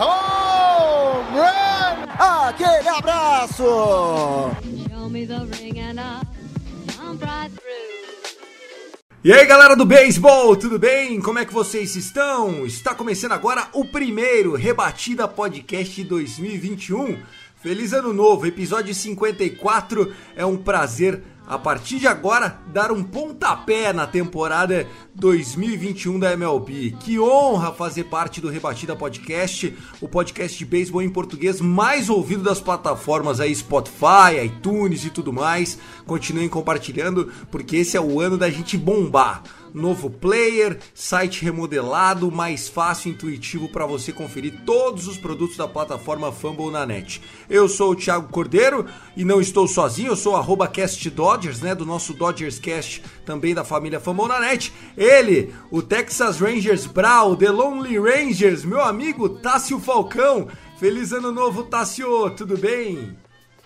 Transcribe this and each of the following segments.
Home run! Aquele abraço. E aí galera do beisebol, tudo bem? Como é que vocês estão? Está começando agora o primeiro Rebatida Podcast 2021. Feliz ano novo, episódio 54. É um prazer a partir de agora dar um pontapé na temporada 2021 da MLB. Que honra fazer parte do Rebatida Podcast, o podcast de beisebol em português mais ouvido das plataformas aí Spotify, iTunes e tudo mais. Continuem compartilhando porque esse é o ano da gente bombar novo player, site remodelado, mais fácil e intuitivo para você conferir todos os produtos da plataforma Fumble na net. Eu sou o Thiago Cordeiro e não estou sozinho, eu sou arroba Cast Dodgers, né, do nosso Dodgers Cast, também da família Fumble na net. Ele, o Texas Rangers Brawl, The Lonely Rangers, meu amigo Tássio Falcão. Feliz ano novo, Tássio, tudo bem?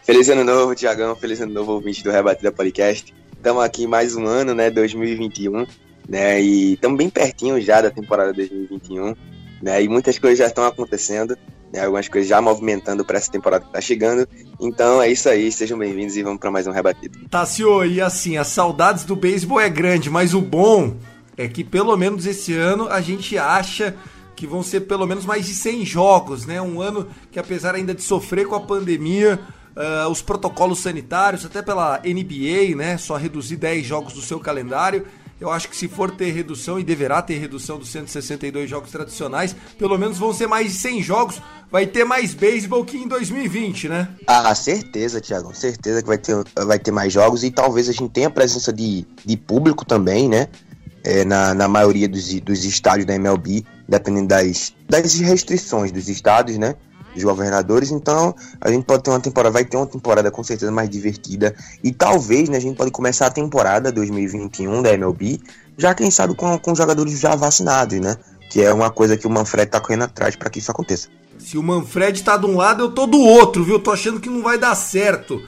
Feliz ano novo, Tiagão. Feliz ano novo, ouvinte do Rebatida Podcast. Estamos aqui mais um ano, né, 2021, né, e estamos bem pertinho já da temporada 2021, né, e muitas coisas já estão acontecendo, né, algumas coisas já movimentando para essa temporada que está chegando. Então é isso aí, sejam bem-vindos e vamos para mais um Rebatido. Tássio, e assim, as saudades do beisebol é grande, mas o bom é que pelo menos esse ano a gente acha que vão ser pelo menos mais de 100 jogos, né? Um ano que apesar ainda de sofrer com a pandemia, ah, os protocolos sanitários, até pela NBA, né? Só reduzir 10 jogos do seu calendário. Eu acho que se for ter redução, e deverá ter redução dos 162 jogos tradicionais, pelo menos vão ser mais de 100 jogos. Vai ter mais beisebol que em 2020, né? Ah, certeza, Tiagão, certeza que vai ter, vai ter mais jogos e talvez a gente tenha presença de, de público também, né? É, na, na maioria dos, dos estádios da MLB, dependendo das, das restrições dos estados, né? Dos governadores, então a gente pode ter uma temporada, vai ter uma temporada com certeza mais divertida e talvez né, a gente pode começar a temporada 2021 da MLB, já quem sabe com, com jogadores já vacinados, né? Que é uma coisa que o Manfred tá correndo atrás para que isso aconteça. Se o Manfred tá de um lado, eu tô do outro, viu? Tô achando que não vai dar certo.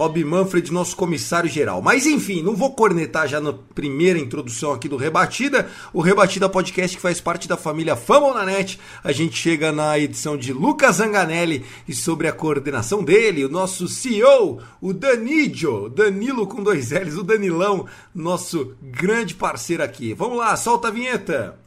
Rob Manfred, nosso comissário geral. Mas enfim, não vou cornetar já na primeira introdução aqui do Rebatida. O Rebatida Podcast que faz parte da família Fama na Net. A gente chega na edição de Lucas Zanganelli e sobre a coordenação dele, o nosso CEO, o Danidio, Danilo com dois L's, o Danilão, nosso grande parceiro aqui. Vamos lá, solta a vinheta.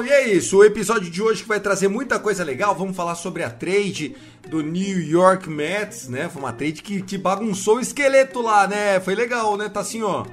Bom, e é isso. O episódio de hoje que vai trazer muita coisa legal. Vamos falar sobre a trade do New York Mets, né? Foi uma trade que, que bagunçou o esqueleto lá, né? Foi legal, né, Tassinho?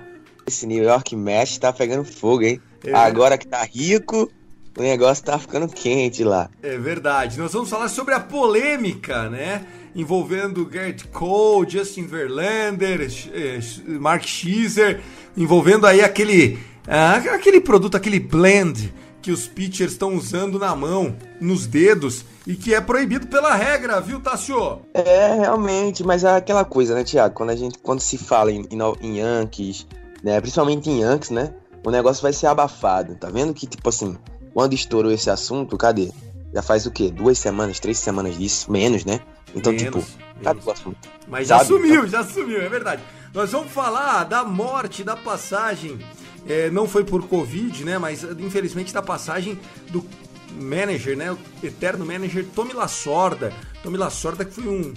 Esse New York Mets tá pegando fogo, hein? É. Agora que tá rico, o negócio tá ficando quente lá. É verdade. Nós vamos falar sobre a polêmica, né? Envolvendo Gert Cole, Justin Verlander, eh, Mark Schizer, envolvendo aí aquele, ah, aquele produto, aquele blend que os pitchers estão usando na mão, nos dedos, e que é proibido pela regra, viu, Tassio? É, realmente, mas é aquela coisa, né, Thiago? Quando a gente, quando se fala em, em, em Yankees, né, principalmente em Yankees, né, o negócio vai ser abafado. Tá vendo que, tipo assim, quando estourou esse assunto, cadê? Já faz o quê? Duas semanas, três semanas disso? Menos, né? Então, Menos, tipo, cadê o assunto? Mas já Sabe? sumiu, já sumiu, é verdade. Nós vamos falar da morte, da passagem. É, não foi por Covid, né? Mas infelizmente da passagem do manager, né? O eterno manager Tommy Lasorda. Tommy Lasorda que foi um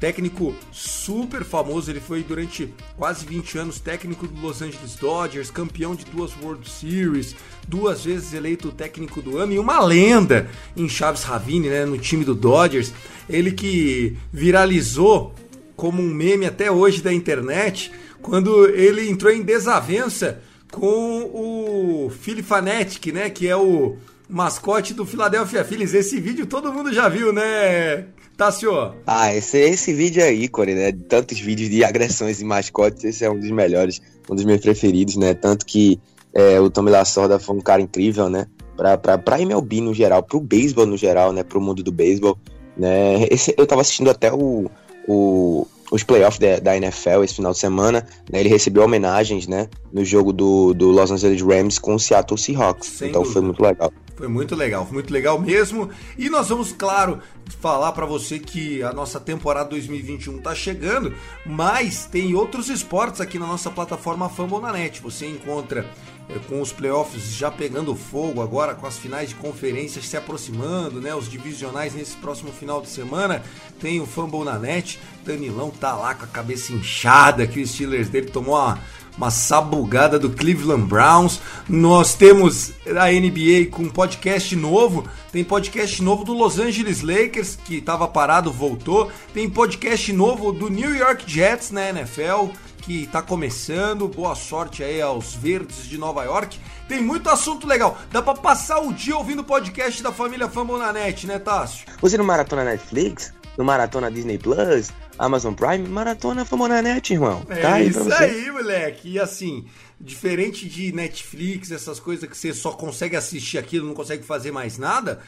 técnico super famoso, ele foi durante quase 20 anos técnico do Los Angeles Dodgers, campeão de duas World Series, duas vezes eleito técnico do ano e uma lenda em Chaves Ravine, né, no time do Dodgers. Ele que viralizou como um meme até hoje da internet, quando ele entrou em desavença com o Philly Fanatic, né? Que é o mascote do Philadelphia Phillies. Esse vídeo todo mundo já viu, né, Tassio? Ah, esse, esse vídeo é ícone, né? Tantos vídeos de agressões de mascotes, esse é um dos melhores, um dos meus preferidos, né? Tanto que é, o Tommy Lasorda foi um cara incrível, né? Pra, pra, pra MLB no geral, pro beisebol no geral, né? Pro mundo do beisebol, né? Esse, eu tava assistindo até o, o, os playoffs da, da, NFL esse final de semana, né? Ele recebeu homenagens, né? No jogo do, do Los Angeles Rams com o Seattle Seahawks. Sem então dúvida. foi muito legal. Foi muito legal, foi muito legal mesmo. E nós vamos, claro, falar para você que a nossa temporada 2021 tá chegando, mas tem outros esportes aqui na nossa plataforma Fambonanet. Você encontra com os playoffs já pegando fogo agora, com as finais de conferências se aproximando, né? Os divisionais nesse próximo final de semana. Tem o Fumble na net. Danilão tá lá com a cabeça inchada, que o Steelers dele tomou uma uma sabugada do Cleveland Browns. Nós temos a NBA com um podcast novo. Tem podcast novo do Los Angeles Lakers, que estava parado, voltou. Tem podcast novo do New York Jets na NFL, que está começando. Boa sorte aí aos verdes de Nova York. Tem muito assunto legal. Dá para passar o dia ouvindo o podcast da família Famonanet, né, Tássio? Você no Maratona Netflix? No Maratona Disney Plus? Amazon Prime, maratona Famonanet, irmão. É tá aí isso aí, moleque. E assim, diferente de Netflix, essas coisas que você só consegue assistir aquilo, não consegue fazer mais nada,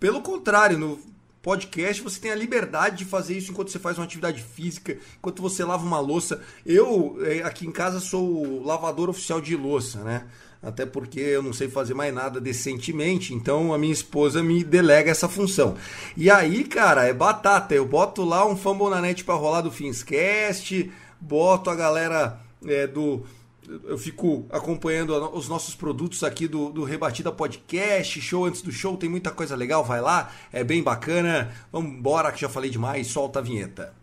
pelo contrário, no podcast você tem a liberdade de fazer isso enquanto você faz uma atividade física, enquanto você lava uma louça. Eu, é, aqui em casa, sou lavador oficial de louça, né? até porque eu não sei fazer mais nada decentemente, então a minha esposa me delega essa função. E aí, cara, é batata. Eu boto lá um Fambonanet para rolar do Finscast, boto a galera é, do. Eu fico acompanhando os nossos produtos aqui do, do Rebatida Podcast, show antes do show, tem muita coisa legal, vai lá, é bem bacana. Vamos embora que já falei demais, solta a vinheta.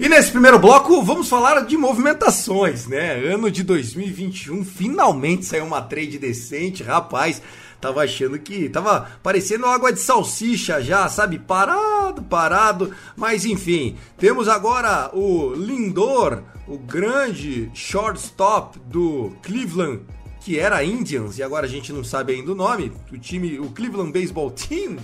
E nesse primeiro bloco vamos falar de movimentações, né? Ano de 2021, finalmente saiu uma trade decente, rapaz. Tava achando que tava parecendo água de salsicha já, sabe? Parado, parado. Mas enfim, temos agora o Lindor, o grande shortstop do Cleveland que era Indians, e agora a gente não sabe ainda o nome, o time, o Cleveland Baseball Team,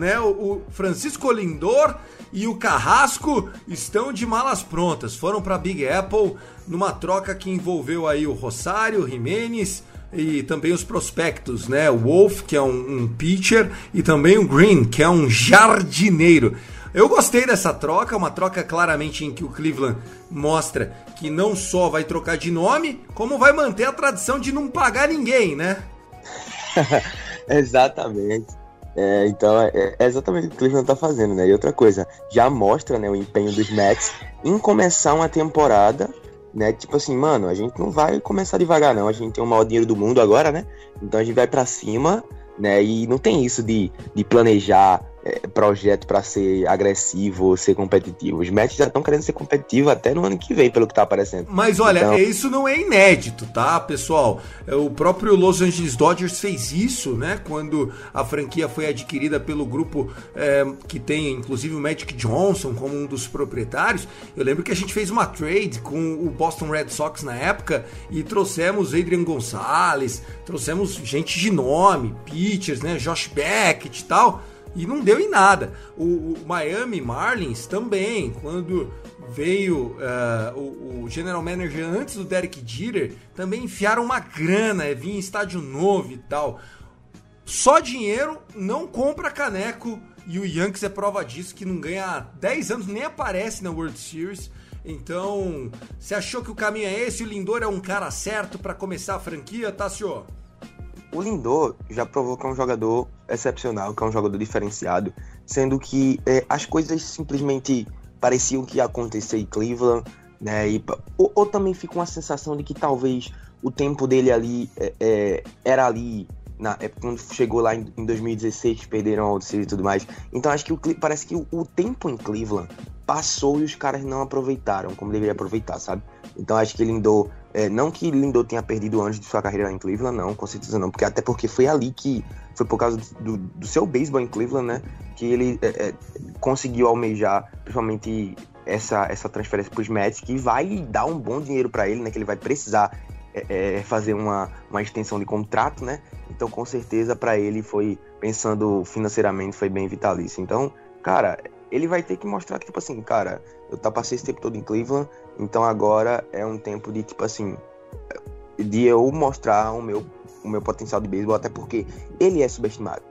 né? O, Francisco Lindor e o Carrasco estão de malas prontas. Foram para Big Apple numa troca que envolveu aí o Rosário, Jimenez e também os prospectos, né? O Wolf, que é um, um pitcher, e também o Green, que é um jardineiro. Eu gostei dessa troca, uma troca claramente em que o Cleveland mostra que não só vai trocar de nome, como vai manter a tradição de não pagar ninguém, né? Exatamente. É, então é, é, exatamente o que o Cleveland tá fazendo, né? E outra coisa, já mostra né, o empenho dos Mets em começar uma temporada, né? Tipo assim, mano, a gente não vai começar devagar, não. A gente tem o maior dinheiro do mundo agora, né? Então a gente vai para cima, né? E não tem isso de, de planejar é, projeto para ser agressivo ser competitivo. Os Mets já estão querendo ser competitivos até no ano que vem, pelo que tá aparecendo. Mas olha, então... isso não é inédito, tá, pessoal? É, o próprio Los Angeles Dodgers fez isso, né? Quando a franquia foi adquirida pelo grupo é, que tem, inclusive, o Magic Johnson como um dos proprietários. Eu lembro que a gente fez uma trade com o Boston Red Sox na época e trouxemos Adrian Gonzalez, trouxemos gente de nome, pitchers, né? Josh Beckett e tal e não deu em nada. O, o Miami Marlins também, quando veio uh, o, o, general manager antes do Derek Jeter, também enfiaram uma grana, é, vinha em estádio novo e tal. Só dinheiro não compra caneco e o Yankees é prova disso, que não ganha há 10 anos, nem aparece na World Series. Então, você achou que o caminho é esse? O Lindor é um cara certo para começar a franquia, tá, senhor? O Lindor já provou que é um jogador excepcional, que é um jogador diferenciado, sendo que é, as coisas simplesmente pareciam que ia acontecer em Cleveland, né? E, ou, ou, também fica uma sensação de que talvez o tempo dele ali é, é, era ali na, é quando chegou lá em, em 2016, perderam a Series e tudo mais. Então acho que o, parece que o, o tempo em Cleveland passou e os caras não aproveitaram como deveria aproveitar, sabe? Então acho que Lindor, é, não que Lindor tenha perdido antes de sua carreira lá em Cleveland, não, com certeza não, porque até porque foi ali que foi por causa do, do seu beisebol em Cleveland, né, que ele é, é, conseguiu almejar, principalmente essa, essa transferência para os Mets, que vai dar um bom dinheiro para ele, né, que ele vai precisar é, é, fazer uma, uma extensão de contrato, né? Então, com certeza, para ele foi, pensando financeiramente, foi bem vitalício. Então, cara, ele vai ter que mostrar que, tipo assim, cara, eu tá, passei esse tempo todo em Cleveland, então agora é um tempo de, tipo assim, de eu mostrar o meu, o meu potencial de beisebol, até porque ele é subestimado.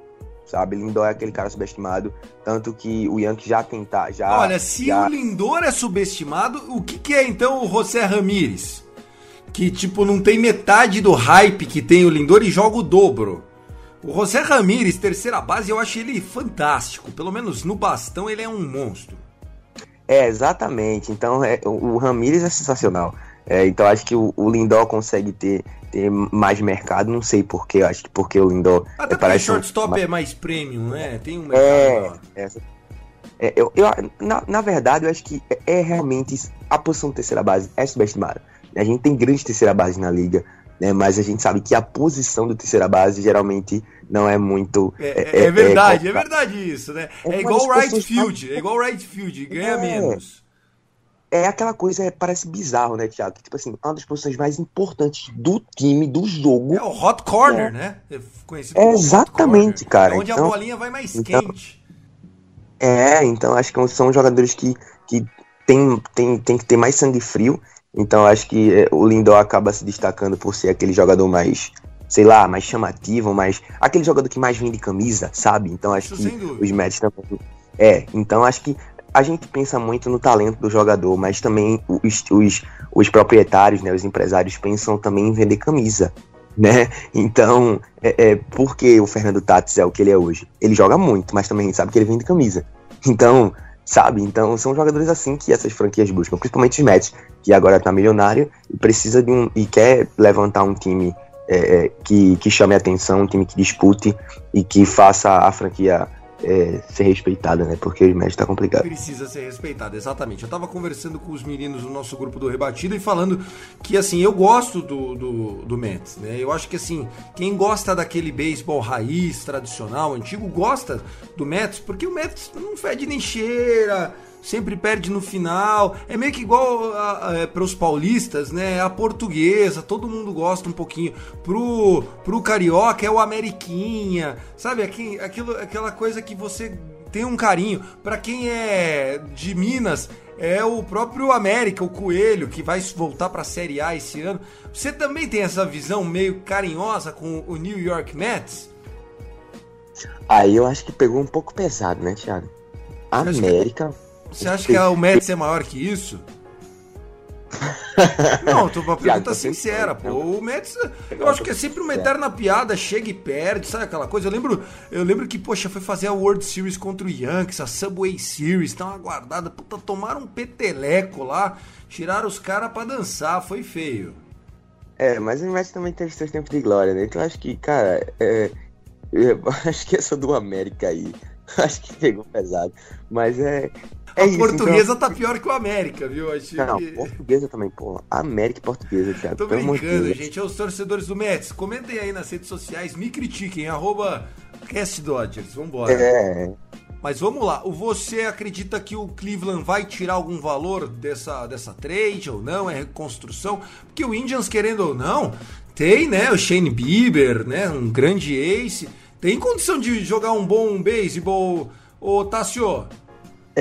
Sabe, Lindor é aquele cara subestimado, tanto que o Yankee já tentar, já. Olha, se já... o Lindor é subestimado, o que, que é então o José Ramírez? Que, tipo, não tem metade do hype que tem o Lindor e joga o dobro. O José Ramírez, terceira base, eu acho ele fantástico. Pelo menos no bastão ele é um monstro. É, exatamente. Então, é, o, Ramírez é sensacional. É, então, acho que o, o Lindor consegue ter, ter mais mercado. Não sei porquê. Acho que porque o Lindor. Até é, porque o parece um- shortstop é mais premium, né? Tem um mercado É, maior. essa- é, eu, eu- na, na verdade, eu acho que é, é realmente a posição de terceira base é subestimada. A gente tem grande terceira base na liga, né? Mas a gente sabe que a posição do terceira base geralmente não é muito. É, é verdade, é, colocada. verdade isso, né? É É, igual das right field, é igual right field, ganha É. menos. É aquela coisa, é, parece bizarro, né, Thiago? Que, tipo assim, uma das posições mais importantes do time, do jogo. É o hot corner, né? É conhecido É, exatamente, cara. É onde Então- a bolinha vai mais então- quente. É, então acho que são jogadores que, que tem, tem, tem que ter mais sangue frio. Então acho que é, o Lindor acaba se destacando por ser aquele jogador mais, sei lá, mais chamativo, mais. aquele jogador que mais vende camisa, sabe? Então acho Isso que os Mets também. É, então acho que a gente pensa muito no talento do jogador, mas também os, os, os proprietários, né, os empresários pensam também em vender camisa, né? Então, é, é, por que o Fernando Tatis é o que ele é hoje? Ele joga muito, mas também a gente sabe que ele vende camisa. Então, sabe? Então, são jogadores assim que essas franquias buscam, principalmente os Mets, que agora tá milionário e precisa de um e quer levantar um time é, é, que, que chame atenção, um time que dispute e que faça a franquia é, ser respeitada, né? Porque os Mets tá complicado. Precisa ser respeitado, exatamente. Eu tava conversando com os meninos do nosso grupo do Rebatido e falando que, assim, eu gosto do, do, do Mets, né? Eu acho que, assim, quem gosta daquele beisebol raiz, tradicional, antigo, gosta do Mets, porque o Mets não fede nem cheira, sempre perde no final. É meio que igual para os paulistas, né? A portuguesa, todo mundo gosta um pouquinho. Pro, pro carioca é o Ameriquinha, sabe? Aqui, aquilo, aquela coisa que você tem um carinho. Para quem é de Minas, é o próprio América, o Coelho, que vai voltar para a Série A esse ano. Você também tem essa visão meio carinhosa com o New York Mets? Aí eu acho que pegou um pouco pesado, né, Thiago? que- América. Você acha que o Mets é maior que isso? Não, tô uma pergunta sincera, pô. pensando. O Mets, eu acho que é sempre uma eterna piada, chega e perde, sabe aquela coisa? Eu lembro, eu lembro que, poxa, foi fazer a World Series contra o Yankees, a Subway Series, tão aguardada, puta, tomaram um peteleco lá, tiraram os caras pra dançar, foi feio. É, mas o Mets também teve seus tempos de glória, né? Então eu acho que, cara, é, eu acho que essa do América aí, acho que pegou pesado. Mas é. É a isso, portuguesa tá pior que o América, viu? Acho Então... Não, que... portuguesa também, pô. América e portuguesa, Thiago. Tô brincando, Deus. gente. É os torcedores do Mets. Comentem aí nas redes sociais, me critiquem, arroba Cast Dodgers. Vambora. É, Mas vamos lá, você acredita que o Cleveland vai tirar algum valor dessa, dessa trade ou não? É reconstrução? Porque o Indians, querendo ou não, tem, né, o Shane Bieber, né, um grande ace, tem condição de jogar um bom beisebol, ô Tassio.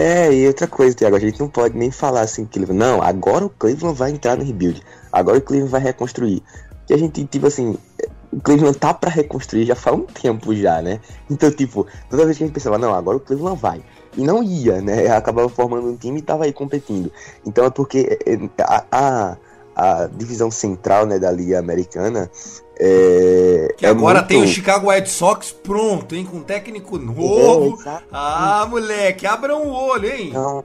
É, e outra coisa, Thiago, a gente não pode nem falar assim, Cleveland. Não, agora o Cleveland vai entrar no rebuild. Agora o Cleveland vai reconstruir. Que a gente, tipo assim, o Cleveland tá pra reconstruir já faz um tempo já, né? Então, tipo, toda vez que a gente pensava, não, agora o Cleveland vai. E não ia, né? Acabava formando um time e tava aí competindo. Então é porque é, a, a, a divisão central, né, da Liga Americana. É, Que é agora muito- tem o Chicago White Sox pronto, hein, com um técnico novo. É. Ah, moleque, abram o olho, hein? Então,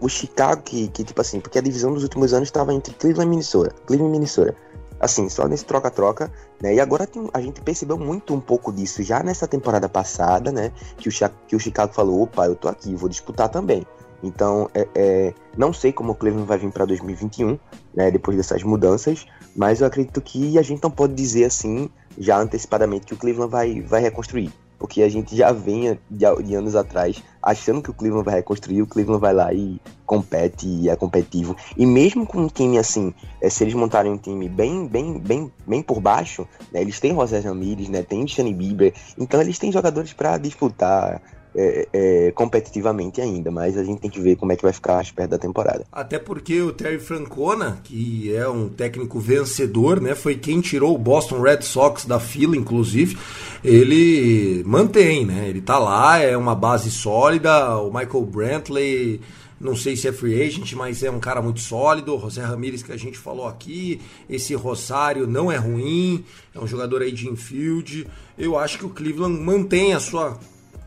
o Chicago, que, que tipo assim, porque a divisão dos últimos anos estava entre Cleveland e Minnesota. Cleveland e Minnesota. assim, só nesse troca-troca, né? E agora tem, a gente percebeu muito um pouco disso já nessa temporada passada, né? Que o, que o Chicago falou, opa, eu tô aqui, vou disputar também. Então, é, é, não sei como o Cleveland vai vir para 2021, né, depois dessas mudanças, mas eu acredito que a gente não pode dizer assim, já antecipadamente, que o Cleveland vai, vai reconstruir porque a gente já vinha de, de, anos atrás achando que o Cleveland vai reconstruir, o Cleveland vai lá e compete e é competitivo. E mesmo com um time assim, é, se eles montarem um time bem, bem, bem, bem por baixo, né, eles têm José Ramirez, né, tem Shane Bieber, então eles têm jogadores para disputar é, é, competitivamente ainda, mas a gente tem que ver como é que vai ficar as perto da temporada. Até porque o Terry Francona, que é um técnico vencedor, né, foi quem tirou o Boston Red Sox da fila, inclusive, ele mantém, né, ele tá lá, é uma base sólida, o Michael Brantley não sei se é free agent, mas é um cara muito sólido. José Ramírez, que a gente falou aqui. Esse Rosário não é ruim, é um jogador aí de infield. Eu acho que o Cleveland mantém a sua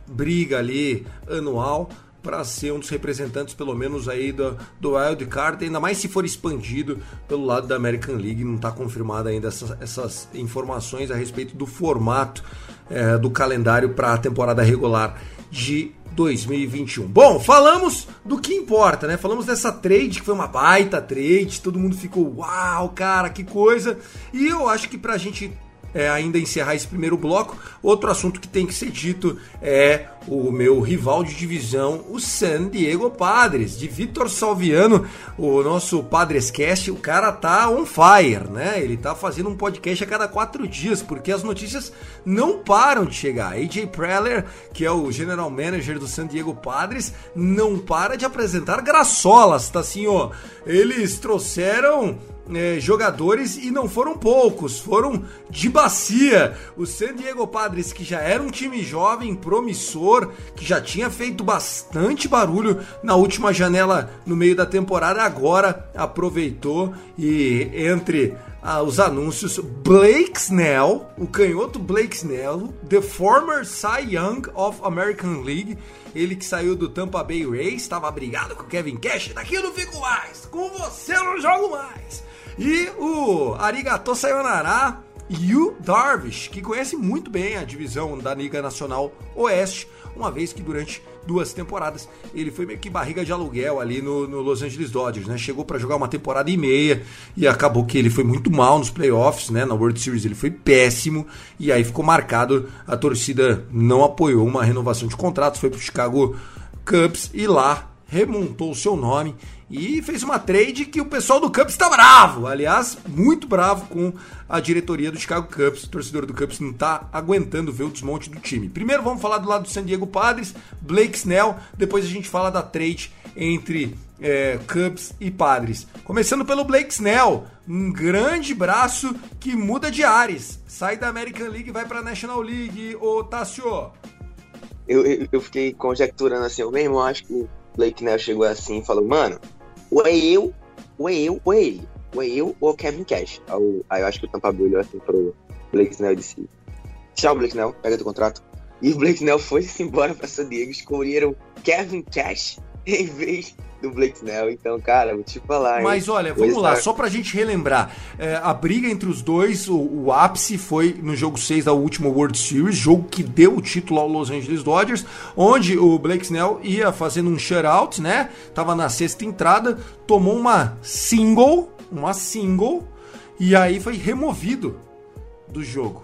briga ali anual para ser um dos representantes, pelo menos aí do, do Wild Card, ainda mais se for expandido pelo lado da American League, não está confirmada ainda essas, essas, informações a respeito do formato é, do calendário para a temporada regular de 2021. Bom, falamos do que importa, né? Falamos dessa trade que foi uma baita trade, todo mundo ficou, uau, cara, que coisa. E eu acho que para a gente é, ainda encerrar esse primeiro bloco, outro assunto que tem que ser dito é o meu rival de divisão, o San Diego Padres, de Vitor Salviano, o nosso Padrescast, o cara tá on fire, né? Ele tá fazendo um podcast a cada quatro dias, porque as notícias não param de chegar. AJ Preller, que é o general manager do San Diego Padres, não para de apresentar graçolas, tá assim, ó. Eles trouxeram é, jogadores e não foram poucos, foram de bacia. O San Diego Padres, que já era um time jovem, promissor, que já tinha feito bastante barulho na última janela no meio da temporada, agora aproveitou e entre ah, os anúncios, Blake Snell, o canhoto Blake Snell, the former Cy Young of American League, ele que saiu do Tampa Bay Rays, estava brigado com o Kevin Cash, daqui eu não fico mais, com você eu não jogo mais. E o Arigato Sayonara Yu Darvish, que conhece muito bem a divisão da Liga Nacional Oeste, uma vez que durante duas temporadas ele foi meio que barriga de aluguel ali no, no Los Angeles Dodgers, né? Chegou para jogar uma temporada e meia e acabou que ele foi muito mal nos playoffs, né? Na World Series ele foi péssimo e aí ficou marcado. A torcida não apoiou uma renovação de contratos, foi pro Chicago Cubs e lá remontou o seu nome e fez uma trade que o pessoal do Cubs está bravo. Aliás, muito bravo com a diretoria do Chicago Cubs. O torcedor do Cubs não está aguentando ver o desmonte do time. Primeiro vamos falar do lado do San Diego Padres, Blake Snell. Depois a gente fala da trade entre é, Cubs e Padres. Começando pelo Blake Snell, um grande braço que muda de ares. Sai da American League e vai para a National League. Ô, Tássio. Eu, eu, eu, fiquei conjecturando assim, eu mesmo acho que Blake Snell chegou assim e falou, mano, ou é eu, ou é eu, ou é ele. Ou é eu ou é o Kevin Cash. Aí, eu acho que o Tampa Bay olhou assim pro Blake Snell e disse: Tchau, Blake Snell, pega teu contrato. E o Blake Snell foi-se embora pra San Diego, escolheram Kevin Cash em vez do Blake Snell. Então, cara, vou te falar. Mas olha, vamos lá, só pra gente relembrar. É, a briga entre os dois, o, o, ápice foi no jogo 6 da última World Series, jogo que deu o título ao Los Angeles Dodgers, onde o Blake Snell ia fazendo um shutout, né? Tava na sexta entrada, tomou uma single, uma single, e aí foi removido do jogo.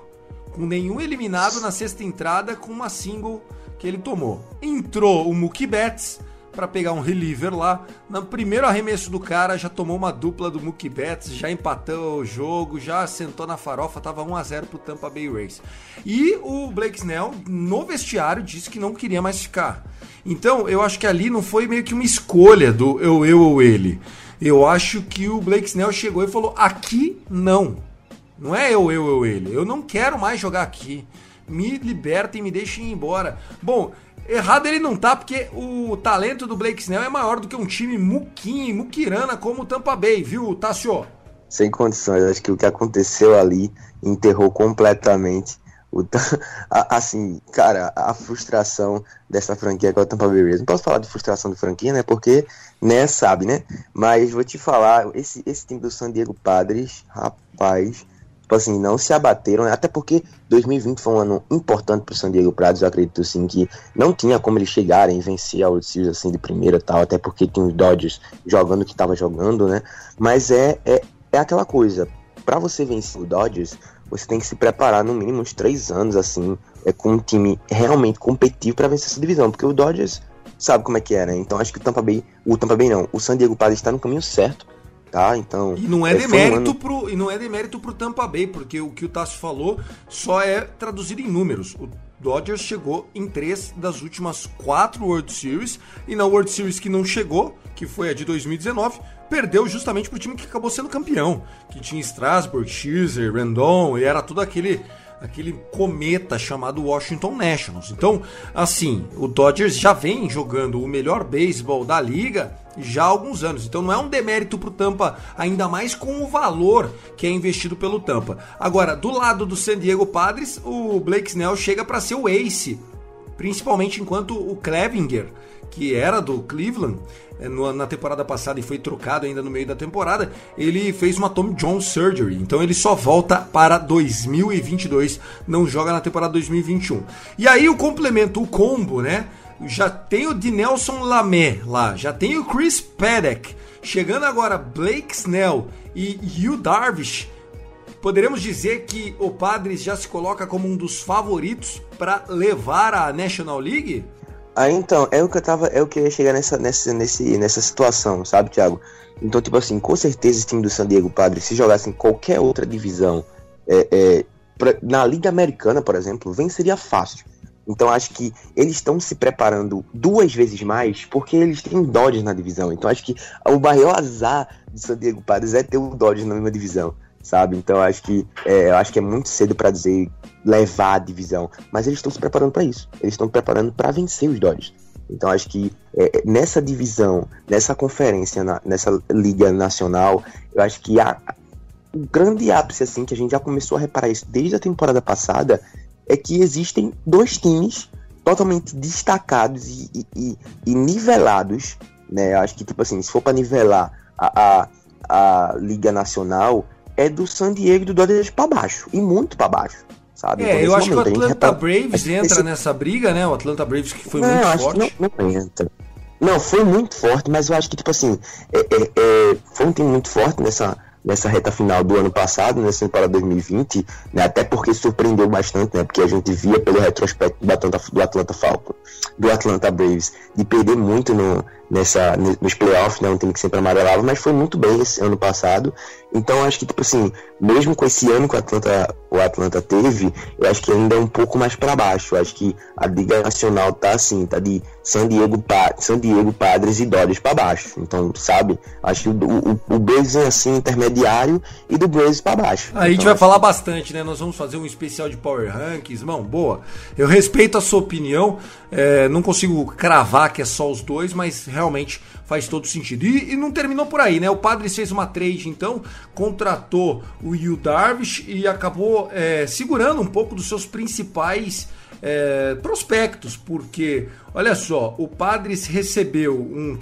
Com nenhum eliminado na sexta entrada, com uma single que ele tomou. Entrou o Mookie Betts para pegar um reliever lá. No primeiro arremesso do cara, já tomou uma dupla do Mookie Betts, já empatou o jogo, já sentou na farofa, tava 1 a 0 pro Tampa Bay Rays. E o Blake Snell, no vestiário, disse que não queria mais ficar. Então, eu acho que ali não foi meio que uma escolha do eu, eu ou ele. Eu acho que o Blake Snell chegou e falou: aqui não. Não é eu, eu ou ele. Eu não quero mais jogar aqui. Me libertem me deixem ir embora. Bom, Errado ele não tá, porque o talento do Blake Snell é maior do que um time muquinho, muquirana como o Tampa Bay, viu, Tassio? Sem condições, acho que o que aconteceu ali enterrou completamente O, assim, cara, a frustração dessa franquia com a Tampa Bay Rays. Não posso falar de frustração de franquia, né? Porque, né, sabe, né? Mas vou te falar, esse, esse time do San Diego Padres, rapaz, tipo assim, não se abateram, né? até porque 2020 foi um ano importante pro San Diego Padres, eu acredito sim que não tinha como eles chegarem e vencer a World Series assim de primeira tal, até porque tinha os Dodgers jogando o que tava jogando, né? Mas é, é, é aquela coisa, para você vencer o Dodgers, você tem que se preparar no mínimo uns três anos, assim, é, com um time realmente competitivo para vencer essa divisão, porque o Dodgers sabe como é que é, né? Então acho que o Tampa Bay, o Tampa Bay não, o San Diego Padres está no caminho certo, tá? Então e não é, é demérito um pro e não é demérito pro Tampa Bay, porque o que o Tasso falou só é traduzido em números. O Dodgers chegou em três das últimas quatro World Series e na World Series que não chegou, que foi a de 2019 perdeu justamente pro time que acabou sendo campeão, que tinha Strasburg, Scherzer, Rendon, e era tudo aquele aquele cometa chamado Washington Nationals. Então, assim, o Dodgers já vem jogando o melhor beisebol da liga já há alguns anos. Então não é um demérito pro Tampa, ainda mais com o valor que é investido pelo Tampa. Agora, do lado do San Diego Padres, o Blake Snell chega para ser o ace, principalmente enquanto o Clevinger, que era do Cleveland, é, na temporada passada e foi trocado ainda no meio da temporada, ele fez uma Tom John Surgery. Então ele só volta para 2022, não joga na temporada 2021. E aí o complemento, o combo, né? Já tem o Dinelson Lamé lá, já tem o Chris Paddock, chegando agora Blake Snell e Hugh Darvish. Poderemos dizer que o Padres já se coloca como um dos favoritos para levar a National League? Ah, então, é o que eu tava. É o que eu ia chegar nessa, nessa, nesse, nessa situação, sabe, Thiago? Então, tipo assim, com certeza esse time do San Diego Padre, se jogasse em qualquer outra divisão, é, é, pra, na Liga Americana, por exemplo, venceria fácil. Então acho que eles estão se preparando duas vezes mais porque eles têm Dodgers na divisão. Então acho que o maior azar do San Diego Padres é ter o Dodgers na mesma divisão sabe? Então acho que é, eu acho que é muito cedo para dizer levar a divisão, mas eles estão se preparando para isso. Eles estão preparando para vencer os Dodgers. Então acho que é, nessa divisão, nessa conferência, na, nessa liga nacional, eu acho que a, o grande ápice assim que a gente já começou a reparar isso desde a temporada passada é que existem dois times totalmente destacados e, e, e nivelados, né? Eu acho que tipo assim, se for para nivelar a, a, a liga nacional, é do San Diego e do Dodgers para baixo, e muito para baixo. Sabe? É, então, eu acho momento, que o Atlanta Braves entra esse... nessa briga, né? O Atlanta Braves que foi não, muito forte. não, não entra. Não, foi muito forte, mas eu acho que, tipo assim, é, é, é, foi um time muito forte nessa, nessa reta final do ano passado, nessa temporada 2020, né, até porque surpreendeu bastante, né, porque a gente via pelo retrospecto do Atlanta, do Atlanta Falcon, do Atlanta Braves, de perder muito no, nessa, nos playoffs, né, um time que sempre amarelava, mas foi muito bem esse ano passado, então acho que, tipo assim, mesmo com esse ano que o Atlanta, o Atlanta teve, eu acho que ainda é um pouco mais para baixo, eu acho que a Liga Nacional tá assim, tá de San Diego, San Diego Padres e Dodgers para baixo, então, sabe, acho que o, o, o Braves é assim, intermediário e do Braves para baixo. A gente então, vai falar bastante, né? Nós vamos fazer um especial de Power Rankings, mão, boa. Eu respeito a sua opinião, é, não consigo cravar que é só os dois, mas realmente faz todo sentido. E, e, não terminou por aí, né? O Padres fez uma trade, então, contratou o Will Darvish e acabou é, segurando um pouco dos seus principais é, prospectos, porque, olha só, o Padres recebeu um,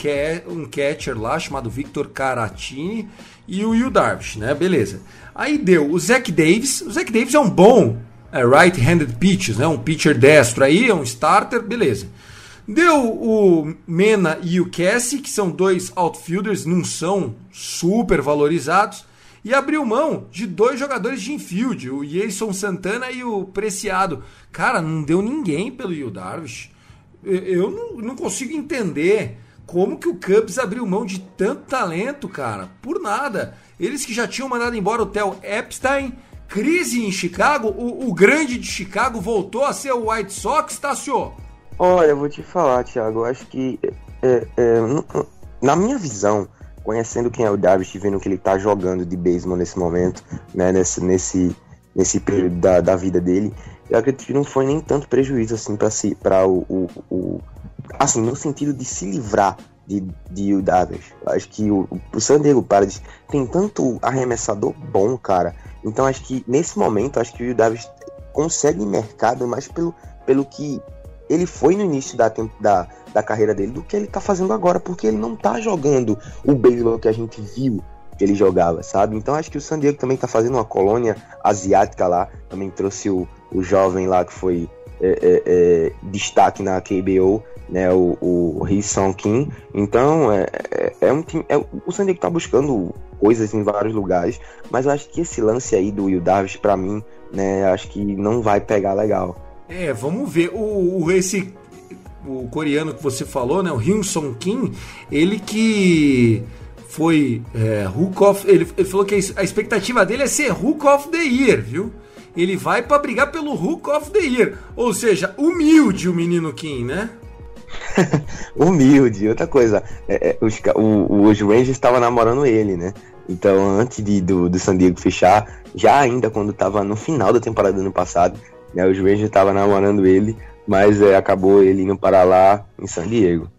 um catcher lá chamado Victor Caratini e o Will Darvish, né? Beleza. Aí deu o Zach Davis. O Zach Davis é um bom é, right-handed pitches, né? Um pitcher destro aí, é um starter, beleza. Deu o Mena e o Cassie, que são dois outfielders, não são super valorizados. E abriu mão de dois jogadores de infield, o Jason Santana e o Preciado. Cara, não deu ninguém pelo Will Darvish. Eu não, não consigo entender como que o Cubs abriu mão de tanto talento, cara? Por nada. Eles que já tinham mandado embora o Theo Epstein, crise em Chicago, o, o grande de Chicago voltou a ser o White Sox, tá, senhor? Olha, eu vou te falar, Thiago, eu acho que, é, é, na minha visão, conhecendo quem é o Davis e vendo que ele tá jogando de beisebol nesse momento, né, nesse, nesse, nesse período da, da vida dele, eu acredito que não foi nem tanto prejuízo assim para si, para o, o, o, assim, no sentido de se livrar de, de Will Davis. Acho que o, o San Diego Padres tem tanto arremessador bom, cara. Então acho que nesse momento, acho que o Davis consegue mercado mais pelo, pelo que ele foi no início da, da, da carreira dele do que ele tá fazendo agora, porque ele não tá jogando o beisebol que a gente viu que ele jogava, sabe? Então acho que o San Diego também tá fazendo uma colônia asiática lá, também trouxe o, o jovem lá que foi é, é, é, destaque na KBO, né, o, o Hee Song Kim. Então é, é, é um time, é, o San Diego tá buscando coisas em vários lugares, mas eu acho que esse lance aí do Will Davis para mim, né, acho que não vai pegar legal. É, vamos ver. O, o esse o coreano que você falou, né, o Hyun Song Kim, ele que foi é, Hook of, ele, ele falou que a expectativa dele é ser Hook of the Year, viu? Ele vai para brigar pelo Hook of the Year, ou seja, humilde o menino Kim, né? humilde, outra coisa, é, é, os, o, os Rangers estavam namorando ele, né? Então, antes de, do, do San Diego fechar, já ainda quando estava no final da temporada do ano passado, né, os Rangers estavam namorando ele, mas é, acabou ele indo para lá em San Diego.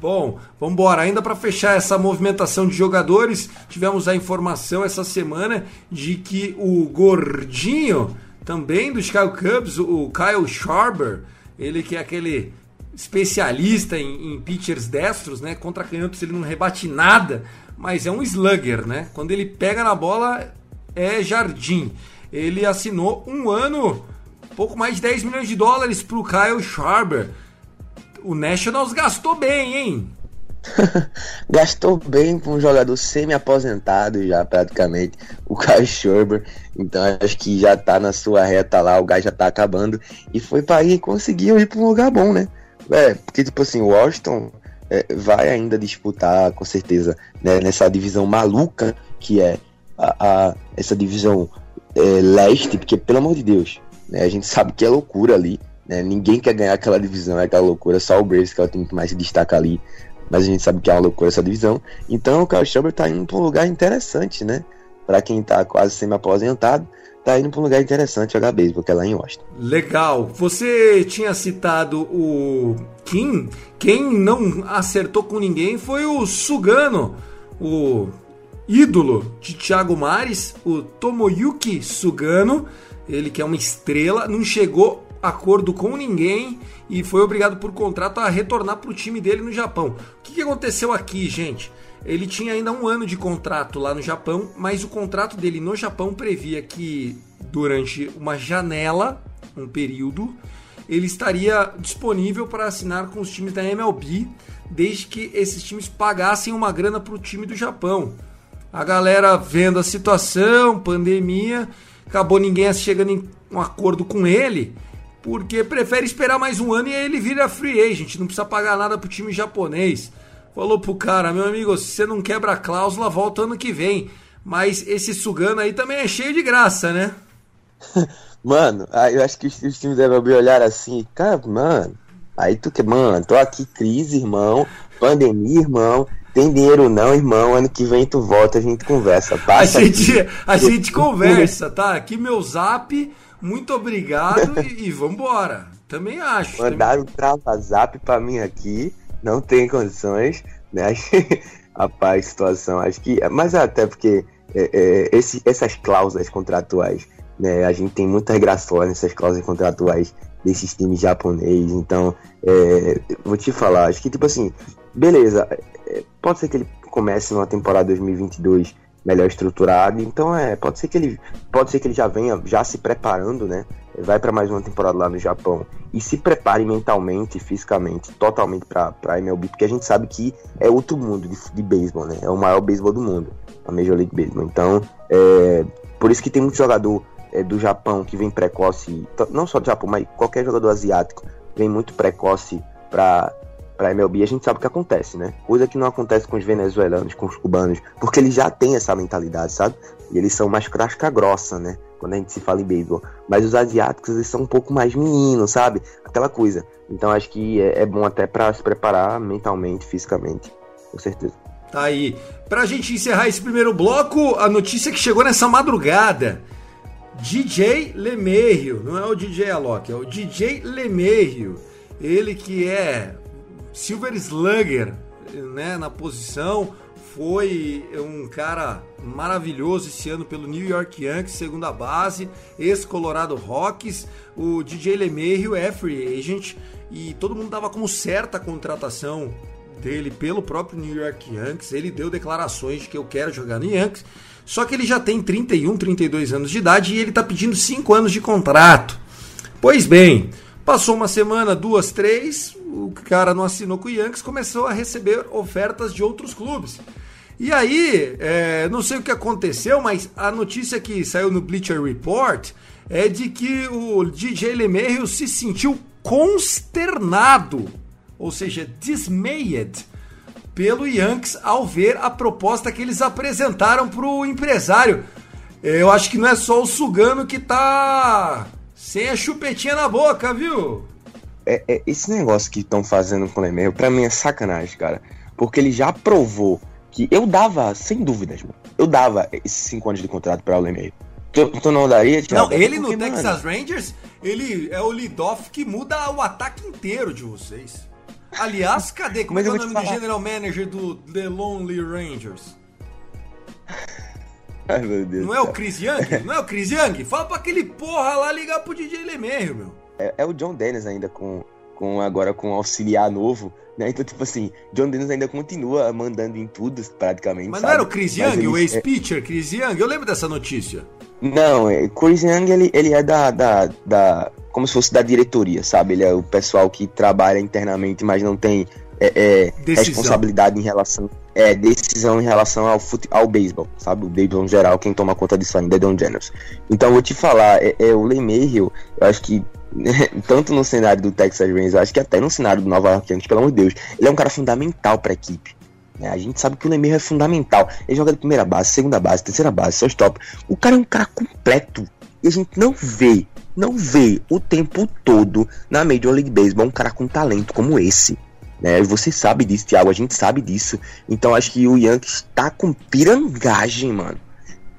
Bom, vamos embora. Ainda para fechar essa movimentação de jogadores, tivemos a informação essa semana de que o gordinho também do Chicago Cubs, o Kyle Schwarber, ele que é aquele especialista em, em pitchers destros, né? Contra canhotos ele não rebate nada, mas é um slugger, né? Quando ele pega na bola é jardim. Ele assinou um ano, pouco mais de 10 milhões de dólares para o Kyle Schwarber o Nationals gastou bem, hein? gastou bem com um jogador semi-aposentado já, praticamente, o Kyle Schwarber. Então acho que já tá na sua reta lá, o gás já tá acabando. E foi para ir, conseguiu ir para um lugar bom, né? É, porque tipo assim, o Washington é, vai ainda disputar, com certeza, né, nessa divisão maluca que é a, a essa divisão é, leste, porque pelo amor de Deus, né, a gente sabe que é loucura ali. Né? Ninguém quer ganhar aquela divisão, é aquela loucura. Só o Braves, que é o time que mais se destaca ali. Mas a gente sabe que é uma loucura essa divisão. Então o Kyle Schreiber tá indo para um lugar interessante, né? Para quem tá quase semi-aposentado, tá indo para um lugar interessante jogar beisebol, que é lá em Washington. Legal. Você tinha citado o Kim. Quem não acertou com ninguém foi o Sugano, o ídolo de Thiago Mares, o Tomoyuki Sugano. Ele que é uma estrela, não chegou acordo com ninguém e foi obrigado por contrato a retornar para o time dele no Japão. O que, que aconteceu aqui, gente? Ele tinha ainda um ano de contrato lá no Japão, mas o contrato dele no Japão previa que durante uma janela, um período, ele estaria disponível para assinar com os times da MLB, desde que esses times pagassem uma grana para o time do Japão. A galera vendo a situação, pandemia, acabou ninguém chegando em um acordo com ele porque prefere esperar mais um ano e aí ele vira free agent, não precisa pagar nada pro time japonês. Falou pro cara, meu amigo, se você não quebra a cláusula, volta ano que vem. Mas esse Sugano aí também é cheio de graça, né? mano, eu acho que os, times devem olhar assim, cara, mano, aí tu que, mano, tô aqui, crise, irmão, pandemia, irmão, tem dinheiro não, irmão, ano que vem tu volta, a gente conversa, passa a gente, a gente conversa, tá? Aqui meu zap muito obrigado e, e vambora. Também acho. Mandaram um trava-zap pra mim aqui, não tem condições, né? Rapaz, situação, acho que. Mas até porque é, é, esse, essas cláusulas contratuais, né? A gente tem muitas graças nessas cláusulas contratuais desses times japoneses. Então, é, vou te falar, acho que tipo assim, beleza, é, pode ser que ele comece numa temporada 2022 melhor estruturado. Então é, pode ser que ele pode ser que ele já venha já se preparando, né? Vai para mais uma temporada lá no Japão e se prepare mentalmente, fisicamente, totalmente para para MLB, porque a gente sabe que é outro mundo de, de beisebol, né? É o maior beisebol do mundo, a Major League Baseball. Então, é, por isso que tem muito jogador é, do Japão que vem precoce, não só do Japão, mas qualquer jogador asiático vem muito precoce para para MLB, a gente sabe o que acontece, né? Coisa que não acontece com os venezuelanos, com os cubanos, porque eles já têm essa mentalidade, sabe? E eles são mais casca grossa, né? Quando a gente se fala em beisebol. Mas os asiáticos, eles são um pouco mais meninos, sabe? Aquela coisa. Então acho que é, é bom até para se preparar mentalmente, fisicamente, com certeza. Tá aí. Pra gente encerrar esse primeiro bloco, a notícia que chegou nessa madrugada. DJ Lemerio, não é o DJ Alok, é o DJ Lemerio. Ele que é Silver Slugger né, na posição, foi um cara maravilhoso esse ano pelo New York Yankees, segunda base, ex-Colorado Rockies. O DJ LeMahieu é free agent e todo mundo dava como certa a contratação dele pelo próprio New York Yankees. Ele deu declarações de que eu quero jogar no Yankees. Só que ele já tem 31, 32 anos de idade e ele está pedindo 5 anos de contrato. Pois bem, passou uma semana, duas, três, o cara não assinou com o Yankees, começou a receber ofertas de outros clubes. E aí, é, não sei o que aconteceu, mas a notícia que saiu no Bleacher Report é de que o DJ LeMahieu se sentiu consternado, ou seja, dismayed, pelo Yankees ao ver a proposta que eles apresentaram para o empresário. Eu acho que não é só o Sugano que tá sem a chupetinha na boca, viu? É, é esse negócio que estão fazendo com o Lemeiro, pra mim é sacanagem, cara. Porque ele já provou que eu dava, sem dúvidas, mano. Eu dava esses 5 anos de contrato para o Lemeiro. Tu, tu, não daria, Thiago? Não, ele no Texas Rangers, ele é o lead-off que muda o ataque inteiro de vocês. Aliás, cadê? Como é, é o nome do general manager do The Lonely Rangers? Ai, meu Deus. Não é o Chris Young? Não é o Chris Young? Fala pra aquele porra lá ligar pro DJ Lemerro, meu. É, é, o John Dennis ainda com, com agora com auxiliar novo, né? Então, tipo assim, John Dennis ainda continua mandando em tudo, praticamente. Mas sabe? não era o Chris Young, o ex-pitcher, é... Chris Young? Eu lembro dessa notícia. Não, é, Chris Young, ele, ele é da, da, da. Como se fosse da diretoria, sabe? Ele é o pessoal que trabalha internamente, mas não tem é, é, responsabilidade em relação. É, decisão em relação ao, fute, ao beisebol, sabe? O beisebol em geral, quem toma conta disso ainda é Don Jenners. Então, eu vou te falar, é, é o Lee Mayhill, eu acho que tanto no cenário do Texas Rangers, acho que até no cenário do Nova York pelo amor de Deus, ele é um cara fundamental para a equipe. Né? A gente sabe que o Lemir é fundamental. Ele joga de primeira base, segunda base, terceira base, seu stop. O cara é um cara completo. E a gente não vê, não vê o tempo todo na Major League Baseball um cara com talento como esse. Né? Você sabe disso, Thiago, a gente sabe disso. Então acho que o Yankees tá com pirangagem, mano.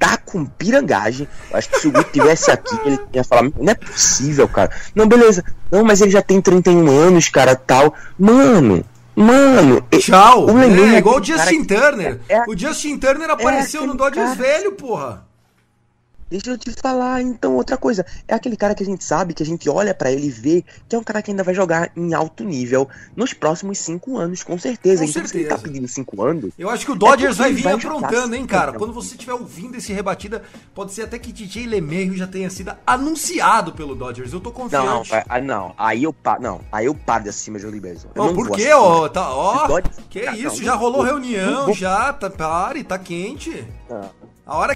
Tá com pirangagem. Acho que se o Guto tivesse aqui, ele ia falar: não é possível, cara. Não, beleza. Não, mas ele já tem 31 anos, cara, tal. Mano, Mano, tchau. O é, é igual o Justin Turner. É, é, o Justin Turner apareceu no Dodgers cara... velho, porra. Deixa eu te falar, então, outra coisa. É aquele cara que a gente sabe, que a gente olha para ele e vê que é um cara que ainda vai jogar em alto nível nos próximos cinco anos, com certeza. Com então, certeza. se ele tá pedindo cinco anos. Eu acho que o Dodgers é vai vir vai aprontando, hein, cara. Quando você estiver ouvindo esse rebatida, pode ser até que DJ LeMahieu já tenha sido anunciado pelo Dodgers. Eu tô confiante. Não, não, ah, não. Aí eu paro, não. Aí eu paro de acima de Bezos. Não, por quê, ó? Tá, ó. Que tá, isso? Não, já rolou reunião, já. Tá, pare, tá quente. A hora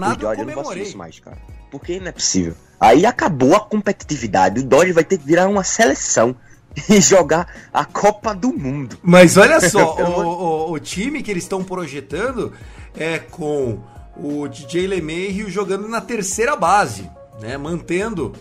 nada, o Dodge, eu não posso isso mais, cara. Porque não é possível. Aí acabou a competitividade. O Dodge vai ter que virar uma seleção e jogar a Copa do Mundo. Mas olha só, o, o, o, time que eles estão projetando é com o DJ LeMahieu jogando na terceira base, né? Mantendo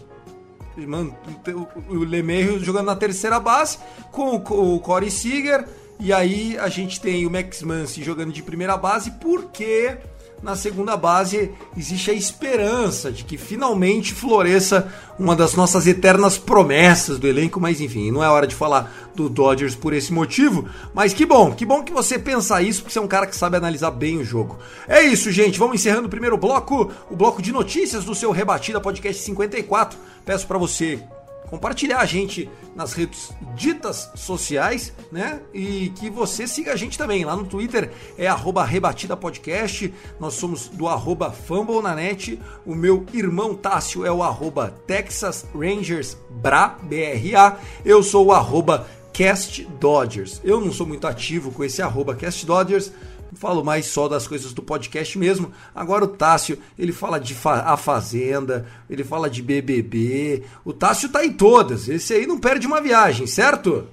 o LeMahieu jogando na terceira base com o Corey Seager e aí a gente tem o Max Muncy jogando de primeira base porque na segunda base existe a esperança de que finalmente floresça uma das nossas eternas promessas do elenco, mas enfim, não é hora de falar do Dodgers por esse motivo, mas que bom, que bom que você pensa isso, porque você é um cara que sabe analisar bem o jogo. É isso, gente, vamos encerrando o primeiro bloco, o bloco de notícias do seu Rebatida Podcast 54. Peço para você compartilhar a gente nas redes ditas sociais, né? E que você siga a gente também. Lá no Twitter é arroba Rebatida Podcast. Nós somos do arroba FumbleNanet. O meu irmão Tássio é o arroba Texas Rangers Bra, B-R-A. Eu sou o arroba Cast Dodgers. Eu não sou muito ativo com esse arroba Cast Dodgers, falo mais só das coisas do podcast mesmo. Agora o Tássio, ele fala de fa A Fazenda, ele fala de BBB. O Tássio tá em todas. Esse aí não perde uma viagem, certo?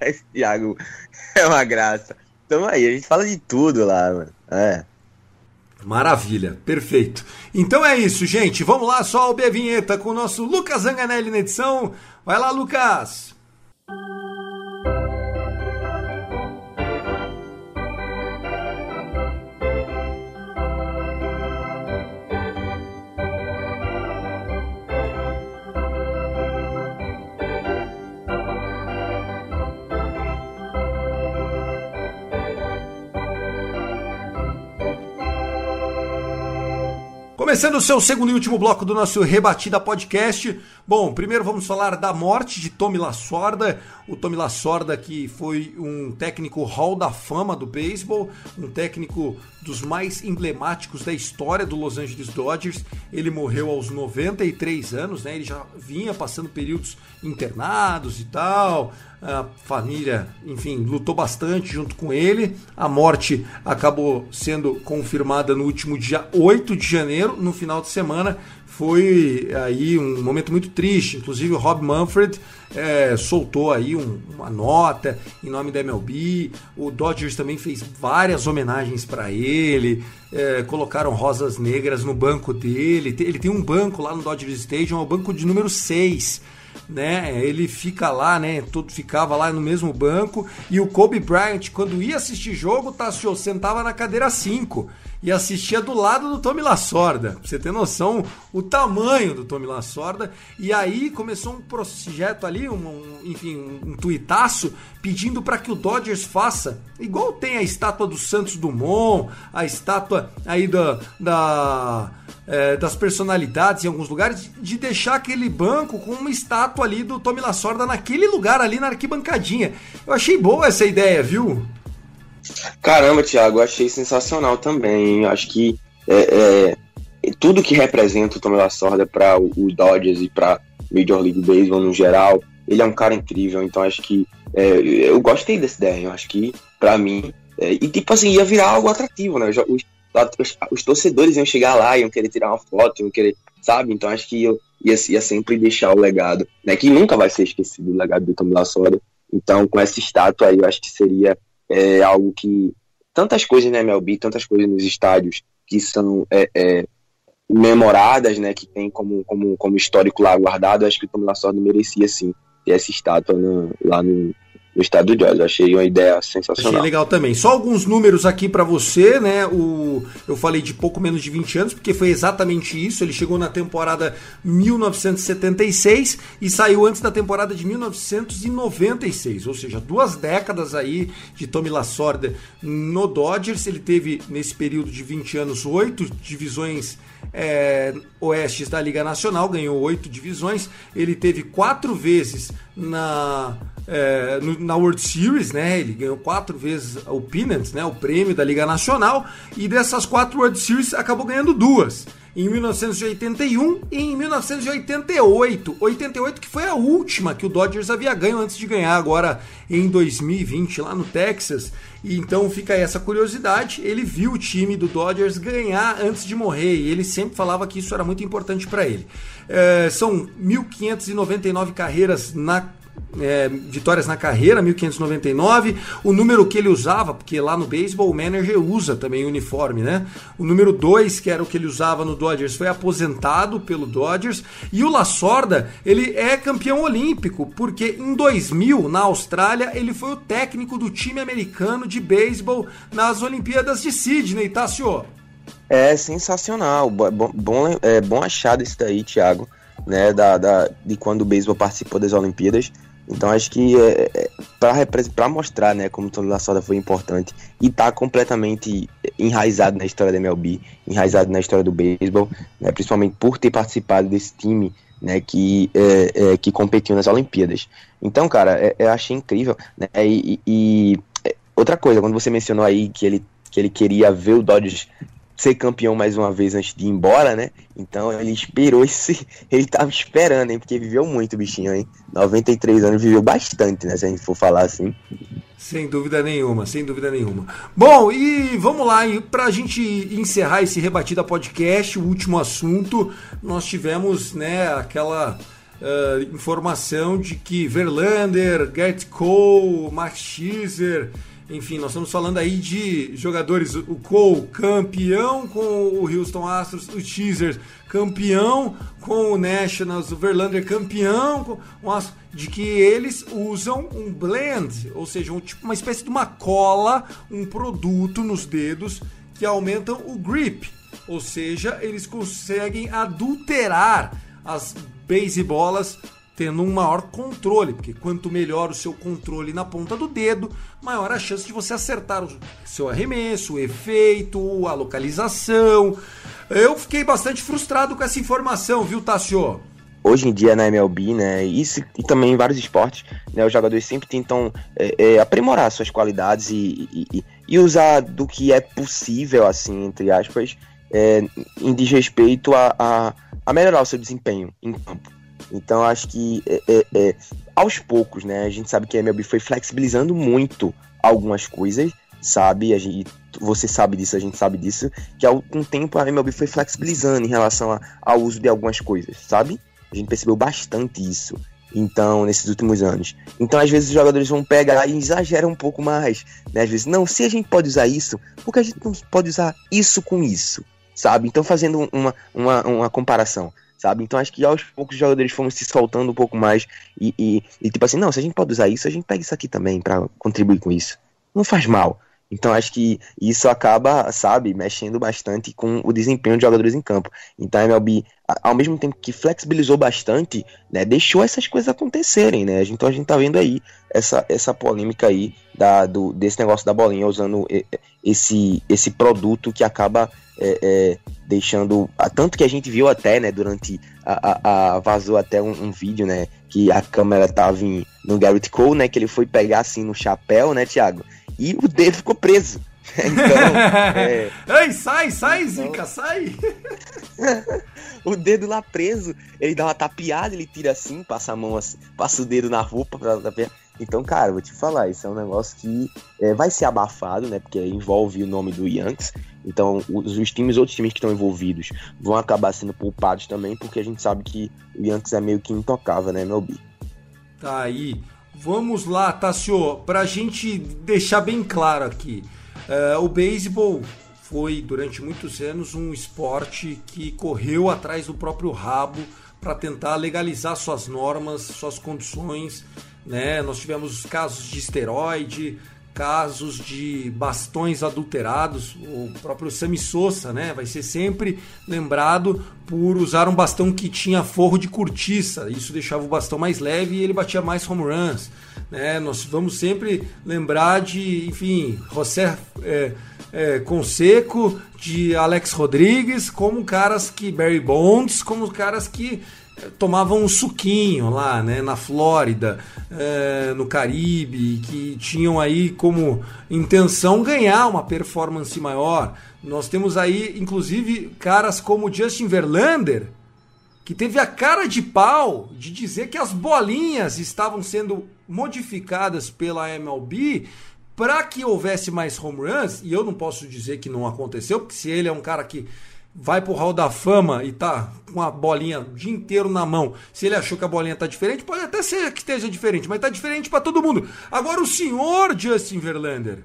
Esse Thiago é uma graça. Então aí, a gente fala de tudo lá, mano. É. Maravilha, perfeito. Então é isso, gente. Vamos lá, só o a vinheta com o nosso Lucas Zanganelli na edição. Vai lá, Lucas! Começando o seu segundo e último bloco do nosso Rebatida Podcast. Bom, primeiro vamos falar da morte de Tommy Lasorda. O Tommy Lasorda que foi um técnico Hall da Fama do beisebol, um técnico dos mais emblemáticos da história do Los Angeles Dodgers. Ele morreu aos 93 anos, né? Ele já vinha passando períodos internados e tal. A família, enfim, lutou bastante junto com ele. A morte acabou sendo confirmada no último dia 8 de janeiro, no final de semana. Foi aí um momento muito triste. Inclusive o Rob Manfred é, soltou aí um, uma nota em nome da MLB. O Dodgers também fez várias homenagens para ele. É, colocaram rosas negras no banco dele. Ele tem um banco lá no Dodgers Stadium, é o banco de número 6 né? Ele fica lá, né? Todo ficava lá no mesmo banco e o Kobe Bryant, quando ia assistir jogo, Tassio sentava na cadeira 5 e assistia do lado do Tommy Lasorda. Pra você ter noção o tamanho do Tommy Lasorda. E aí começou um projeto ali, um, um enfim, um, um tuitaço pedindo para que o Dodgers faça, igual tem a estátua do Santos Dumont, a estátua aí da, da é, das personalidades em alguns lugares, de deixar aquele banco com uma estátua ali do Tommy Lasorda naquele lugar ali na arquibancadinha. Eu achei boa essa ideia, viu? Caramba, Thiago, achei sensacional também. Acho que é, é, tudo que representa o Tommy Lasorda para os Dodgers e para Major League Baseball no geral, ele é um cara incrível. Então acho que é, eu gostei ideia. Eu acho que para mim é, e tipo assim ia virar algo atrativo, né? Os, os, os, torcedores iam chegar lá, iam querer tirar uma foto, iam querer, sabe? Então acho que eu ia, ia sempre deixar o legado, né? Que nunca vai ser esquecido o legado do Tommy Lasorda. Então com essa estátua aí eu acho que seria é algo que tantas coisas na MLB, tantas coisas nos estádios que são é, é, memoradas, né, que tem como, como, como histórico lá guardado, acho que o Tom Lasorda merecia sim ter essa estátua no, lá no, no estado de Jazz. achei uma ideia sensacional. Achei legal também. Só alguns números aqui para você, né? O, eu falei de pouco menos de 20 anos, porque foi exatamente isso. Ele chegou na temporada 1976 e saiu antes da temporada de 1996, ou seja, duas décadas aí de Tommy Lasorda no Dodgers. Ele teve nesse período de 20 anos oito divisões é, oestes da Liga Nacional, ganhou oito divisões. Ele teve quatro vezes na, é, na World Series, né? Ele ganhou quatro vezes o Pennant, né? O prêmio da Liga Nacional. E dessas quatro World Series acabou ganhando duas em 1981 e em 1988. 88 que foi a última que o Dodgers havia ganho antes de ganhar agora em 2020 lá no Texas. E então fica essa curiosidade. Ele viu o time do Dodgers ganhar antes de morrer e ele sempre falava que isso era muito importante para ele. É, são 1.599 carreiras na é, vitórias na carreira, 1599. O número que ele usava, porque lá no beisebol o manager usa também o uniforme, né? O número 2, que era o que ele usava no Dodgers, foi aposentado pelo Dodgers. E o Lasorda, ele é campeão olímpico, porque em 2000, na Austrália, ele foi o técnico do time americano de beisebol nas Olimpíadas de Sydney, tá, senhor? É sensacional, bom, bom, é, bom achado isso daí, Thiago, né, da, da, de quando o beisebol participou das Olimpíadas. Então acho que é, é para mostrar né, como Tony Lasorda foi importante e está completamente enraizado na história da MLB, enraizado na história do beisebol, né, principalmente por ter participado desse time né, que, é, é, que competiu nas Olimpíadas. Então, cara, é, eu achei incrível. Né, e, e, é, outra coisa, quando você mencionou aí que ele, que ele queria ver o Dodgers ser campeão mais uma vez antes de ir embora, né? Então ele esperou esse. Ele tava esperando, hein? Porque viveu muito, bichinho, hein? 93 anos viveu bastante, né? Se a gente for falar assim. Sem dúvida nenhuma, sem dúvida nenhuma. Bom, e vamos lá, para a gente encerrar esse Rebatida Podcast, o último assunto, nós tivemos, né, aquela uh, informação de que Verlander, Gert Cole, Max Scherzer enfim, nós estamos falando aí de jogadores, o Cole campeão com o Houston Astros, o Teaser campeão com o Nationals, o Verlander campeão com o Astros, de que eles usam um blend, ou seja, um, tipo uma espécie de uma cola, um produto nos dedos que aumentam o grip, ou seja, eles conseguem adulterar as basebolas tendo um maior controle, porque quanto melhor o seu controle na ponta do dedo, maior a chance de você acertar o seu arremesso, o efeito, a localização. Eu fiquei bastante frustrado com essa informação, viu, Tassio? hoje em dia na MLB, né, isso e também em vários esportes, né, os jogadores sempre tentam é, é, aprimorar suas qualidades e, e, e, usar do que é possível, assim, entre aspas, é, em desrespeito a, a, a, melhorar o seu desempenho em campo. Então acho que é, é, é, aos poucos, né, a gente sabe que a MLB foi flexibilizando muito algumas coisas, sabe, a gente, você sabe disso, a gente sabe disso, que há algum tempo a MLB foi flexibilizando em relação a, ao uso de algumas coisas, sabe? A gente percebeu bastante isso. Então, nesses últimos anos. Então, às vezes, os jogadores vão pegar e exageram um pouco mais. Né? Às vezes, não, se a gente pode usar isso, por que a gente não pode usar isso com isso? Sabe? Então, fazendo uma, uma, uma comparação. Sabe? Então, acho que aos poucos os jogadores foram se soltando um pouco mais. E, e, e tipo assim, não, se a gente pode usar isso, a gente pega isso aqui também para contribuir com isso. Não faz mal. Então acho que isso acaba, sabe, mexendo bastante com o desempenho de jogadores em campo. Então a MLB, ao mesmo tempo que flexibilizou bastante, né, deixou essas coisas acontecerem, né? Então a gente tá vendo aí essa, essa polêmica aí da, do, desse negócio da bolinha usando esse, esse produto que acaba é, é, deixando. Tanto que a gente viu até, né, durante. A, a, a vazou até um, um, vídeo, né? Que a câmera tava em, no Garrett Cole, né? Que ele foi pegar assim no chapéu, né, Thiago? e o dedo ficou preso. Então, é... Ei, sai, sai, então... Zica, sai! o dedo lá preso, ele dá uma tapeada, ele tira assim, passa a mão assim, passa o dedo na roupa pra tapear. Então, cara, vou te falar, isso é um negócio que é, vai ser abafado, né? Porque envolve o nome do Yankees. Então, os, os times, outros times que estão envolvidos, vão acabar sendo poupados também, porque a gente sabe que o Yankees é meio que intocável, né, meu bi? Tá aí. Vamos lá, Tassio, para a gente deixar bem claro aqui. Uh, o beisebol foi durante muitos anos um esporte que correu atrás do próprio rabo para tentar legalizar suas normas, suas condições. Né? Nós tivemos casos de esteroide, casos de bastões adulterados. O próprio Sammy Sosa, né, vai ser sempre lembrado por usar um bastão que tinha forro de cortiça. Isso deixava o bastão mais leve e ele batia mais home runs. Né? Nós vamos sempre lembrar de, enfim, José é, é, Conseco, de Alex Rodrigues, como caras que Barry Bonds, como caras que tomavam um suquinho lá, né, na Flórida, é, no Caribe, que tinham aí como intenção ganhar uma performance maior. Nós temos aí, inclusive, caras como Justin Verlander, que teve a cara de pau de dizer que as bolinhas estavam sendo modificadas pela MLB para que houvesse mais home runs, e eu não posso dizer que não aconteceu, porque se ele é um cara que vai pro Hall da Fama e tá com a bolinha o dia inteiro na mão, se ele achou que a bolinha tá diferente, pode até ser que esteja diferente, mas tá diferente para todo mundo. Agora o senhor Justin Verlander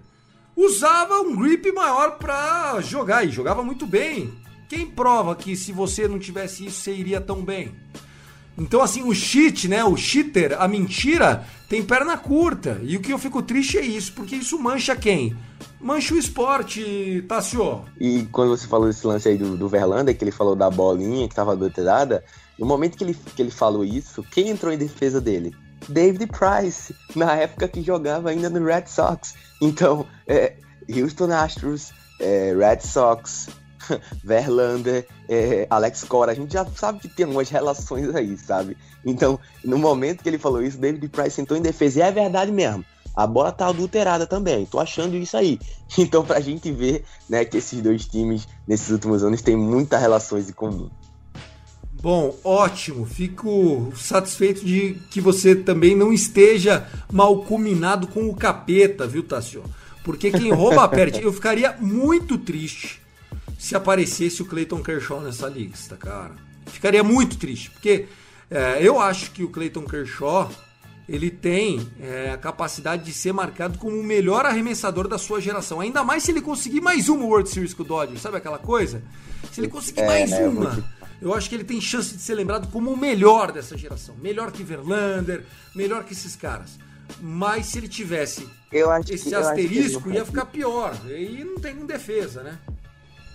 usava um grip maior para jogar e jogava muito bem. Quem prova que se você não tivesse isso você iria tão bem? Então, assim, o cheat, né? O cheater, a mentira, tem perna curta. E o que eu fico triste é isso, porque isso mancha quem? Mancha o esporte, Tassio. E quando você falou desse lance aí do, do Verlander, que ele falou da bolinha que tava adulterada, no momento que ele, que ele falou isso, quem entrou em defesa dele? David Price, na época que jogava ainda no Red Sox. Então, é, Houston Astros, é, Red Sox, Verlander, é, Alex Cora, a gente já sabe que tem umas relações aí, sabe? Então, no momento que ele falou isso, David Price entrou em defesa, e é verdade mesmo. A bola tá adulterada também, tô achando isso aí. Então, pra gente ver, né, que esses dois times, nesses últimos anos, têm muitas relações em comum. Bom, ótimo. Fico satisfeito de que você também não esteja mal combinado com o capeta, viu, Tassio? Porque quem rouba perde. Eu ficaria muito triste se aparecesse o Clayton Kershaw nessa lista, cara. Ficaria muito triste, porque é, eu acho que o Clayton Kershaw ele tem é, a capacidade de ser marcado como o melhor arremessador da sua geração. Ainda mais se ele conseguir mais uma World Series com o Dodgers, sabe aquela coisa? Se ele conseguir é, mais né, uma, eu acho que ele tem chance de ser lembrado como o melhor dessa geração. Melhor que Verlander, melhor que esses caras. Mas se ele tivesse esse que, asterisco, ia ficar pior. E não tem defesa, né?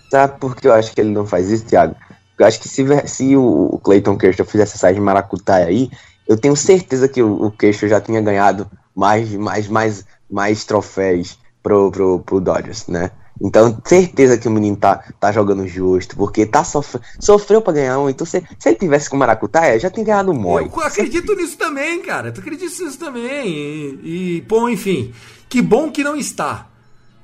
Sabe por que eu acho que ele não faz isso, Thiago? Eu acho que se, se o Clayton Kershaw fizesse essa de maracutaia aí, eu tenho certeza que o, o Kershaw já tinha ganhado mais, mais, mais, mais troféus pro, pro, pro Dodgers, né? Então, certeza que o menino tá, tá jogando justo, porque tá sofre, sofreu pra ganhar um. Então, se, se ele tivesse com o Maracutaia, já tinha ganhado um mói. Eu acredito nisso também, cara. Tu acredito nisso também. E, e, bom, enfim. Que bom que não está.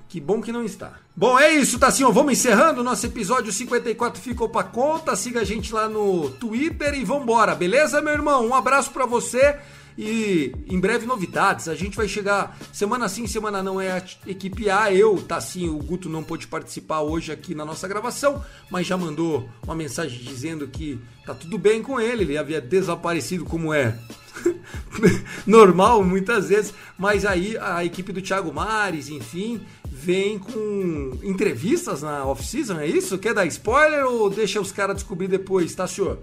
Que bom que não está. Bom, é isso, tá assim, ó, vamos encerrando. Nosso episódio 54 ficou pra conta. Siga a gente lá no Twitter e vambora, beleza, meu irmão? Um abraço para você. E em breve novidades, a gente vai chegar semana sim, semana não é a equipe A. Eu, tá sim, o Guto não pôde participar hoje aqui na nossa gravação, mas já mandou uma mensagem dizendo que tá tudo bem com ele, ele havia desaparecido como é normal muitas vezes, mas aí a equipe do Thiago Mares, enfim, vem com entrevistas na off-season, é isso? Quer dar spoiler ou deixa os caras descobrir depois, tá, senhor?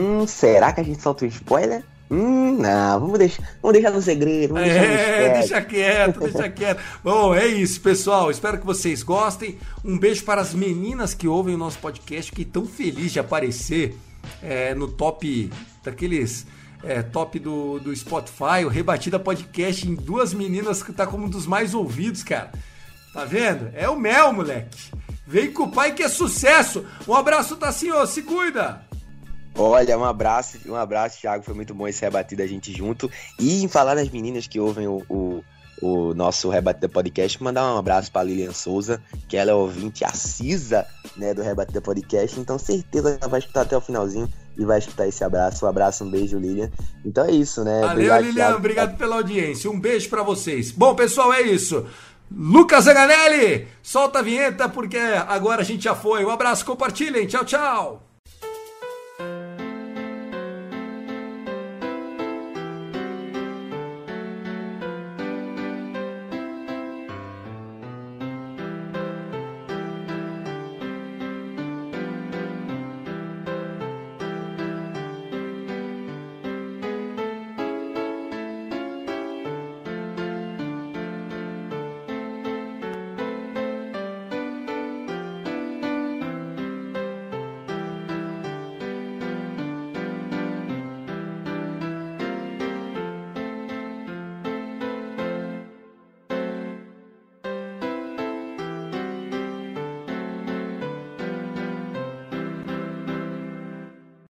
Hum, será que a gente solta o spoiler? Hum, não, vamos deixar, vamos deixar no segredo. Vamos é, deixa quieto, deixa quieto. Bom, é isso, pessoal. Espero que vocês gostem. Um beijo para as meninas que ouvem o nosso podcast, que estão felizes de aparecer é, no top daqueles é, top do, do Spotify, o Rebatida Podcast em duas meninas que tá como um dos mais ouvidos, cara. Tá vendo? É o mel, moleque. Vem com o pai que é sucesso. Um abraço, Tassinho. Se cuida. Olha, um abraço, um abraço, Thiago. Foi muito bom esse rebatido a gente junto. E em falar nas meninas que ouvem o, o, o nosso Rebatida Podcast, mandar um abraço para Lilian Souza, que ela é ouvinte assisa né, do Rebatida Podcast. Então, certeza ela vai escutar até o finalzinho e vai escutar esse abraço. Um abraço, um beijo, Lilian. Então é isso, né? Valeu, obrigado, Lilian. Thiago. Obrigado pela audiência. Um beijo para vocês. Bom, pessoal, é isso. Lucas Zanganelli, solta a vinheta porque agora a gente já foi. Um abraço, compartilhem. Tchau, tchau.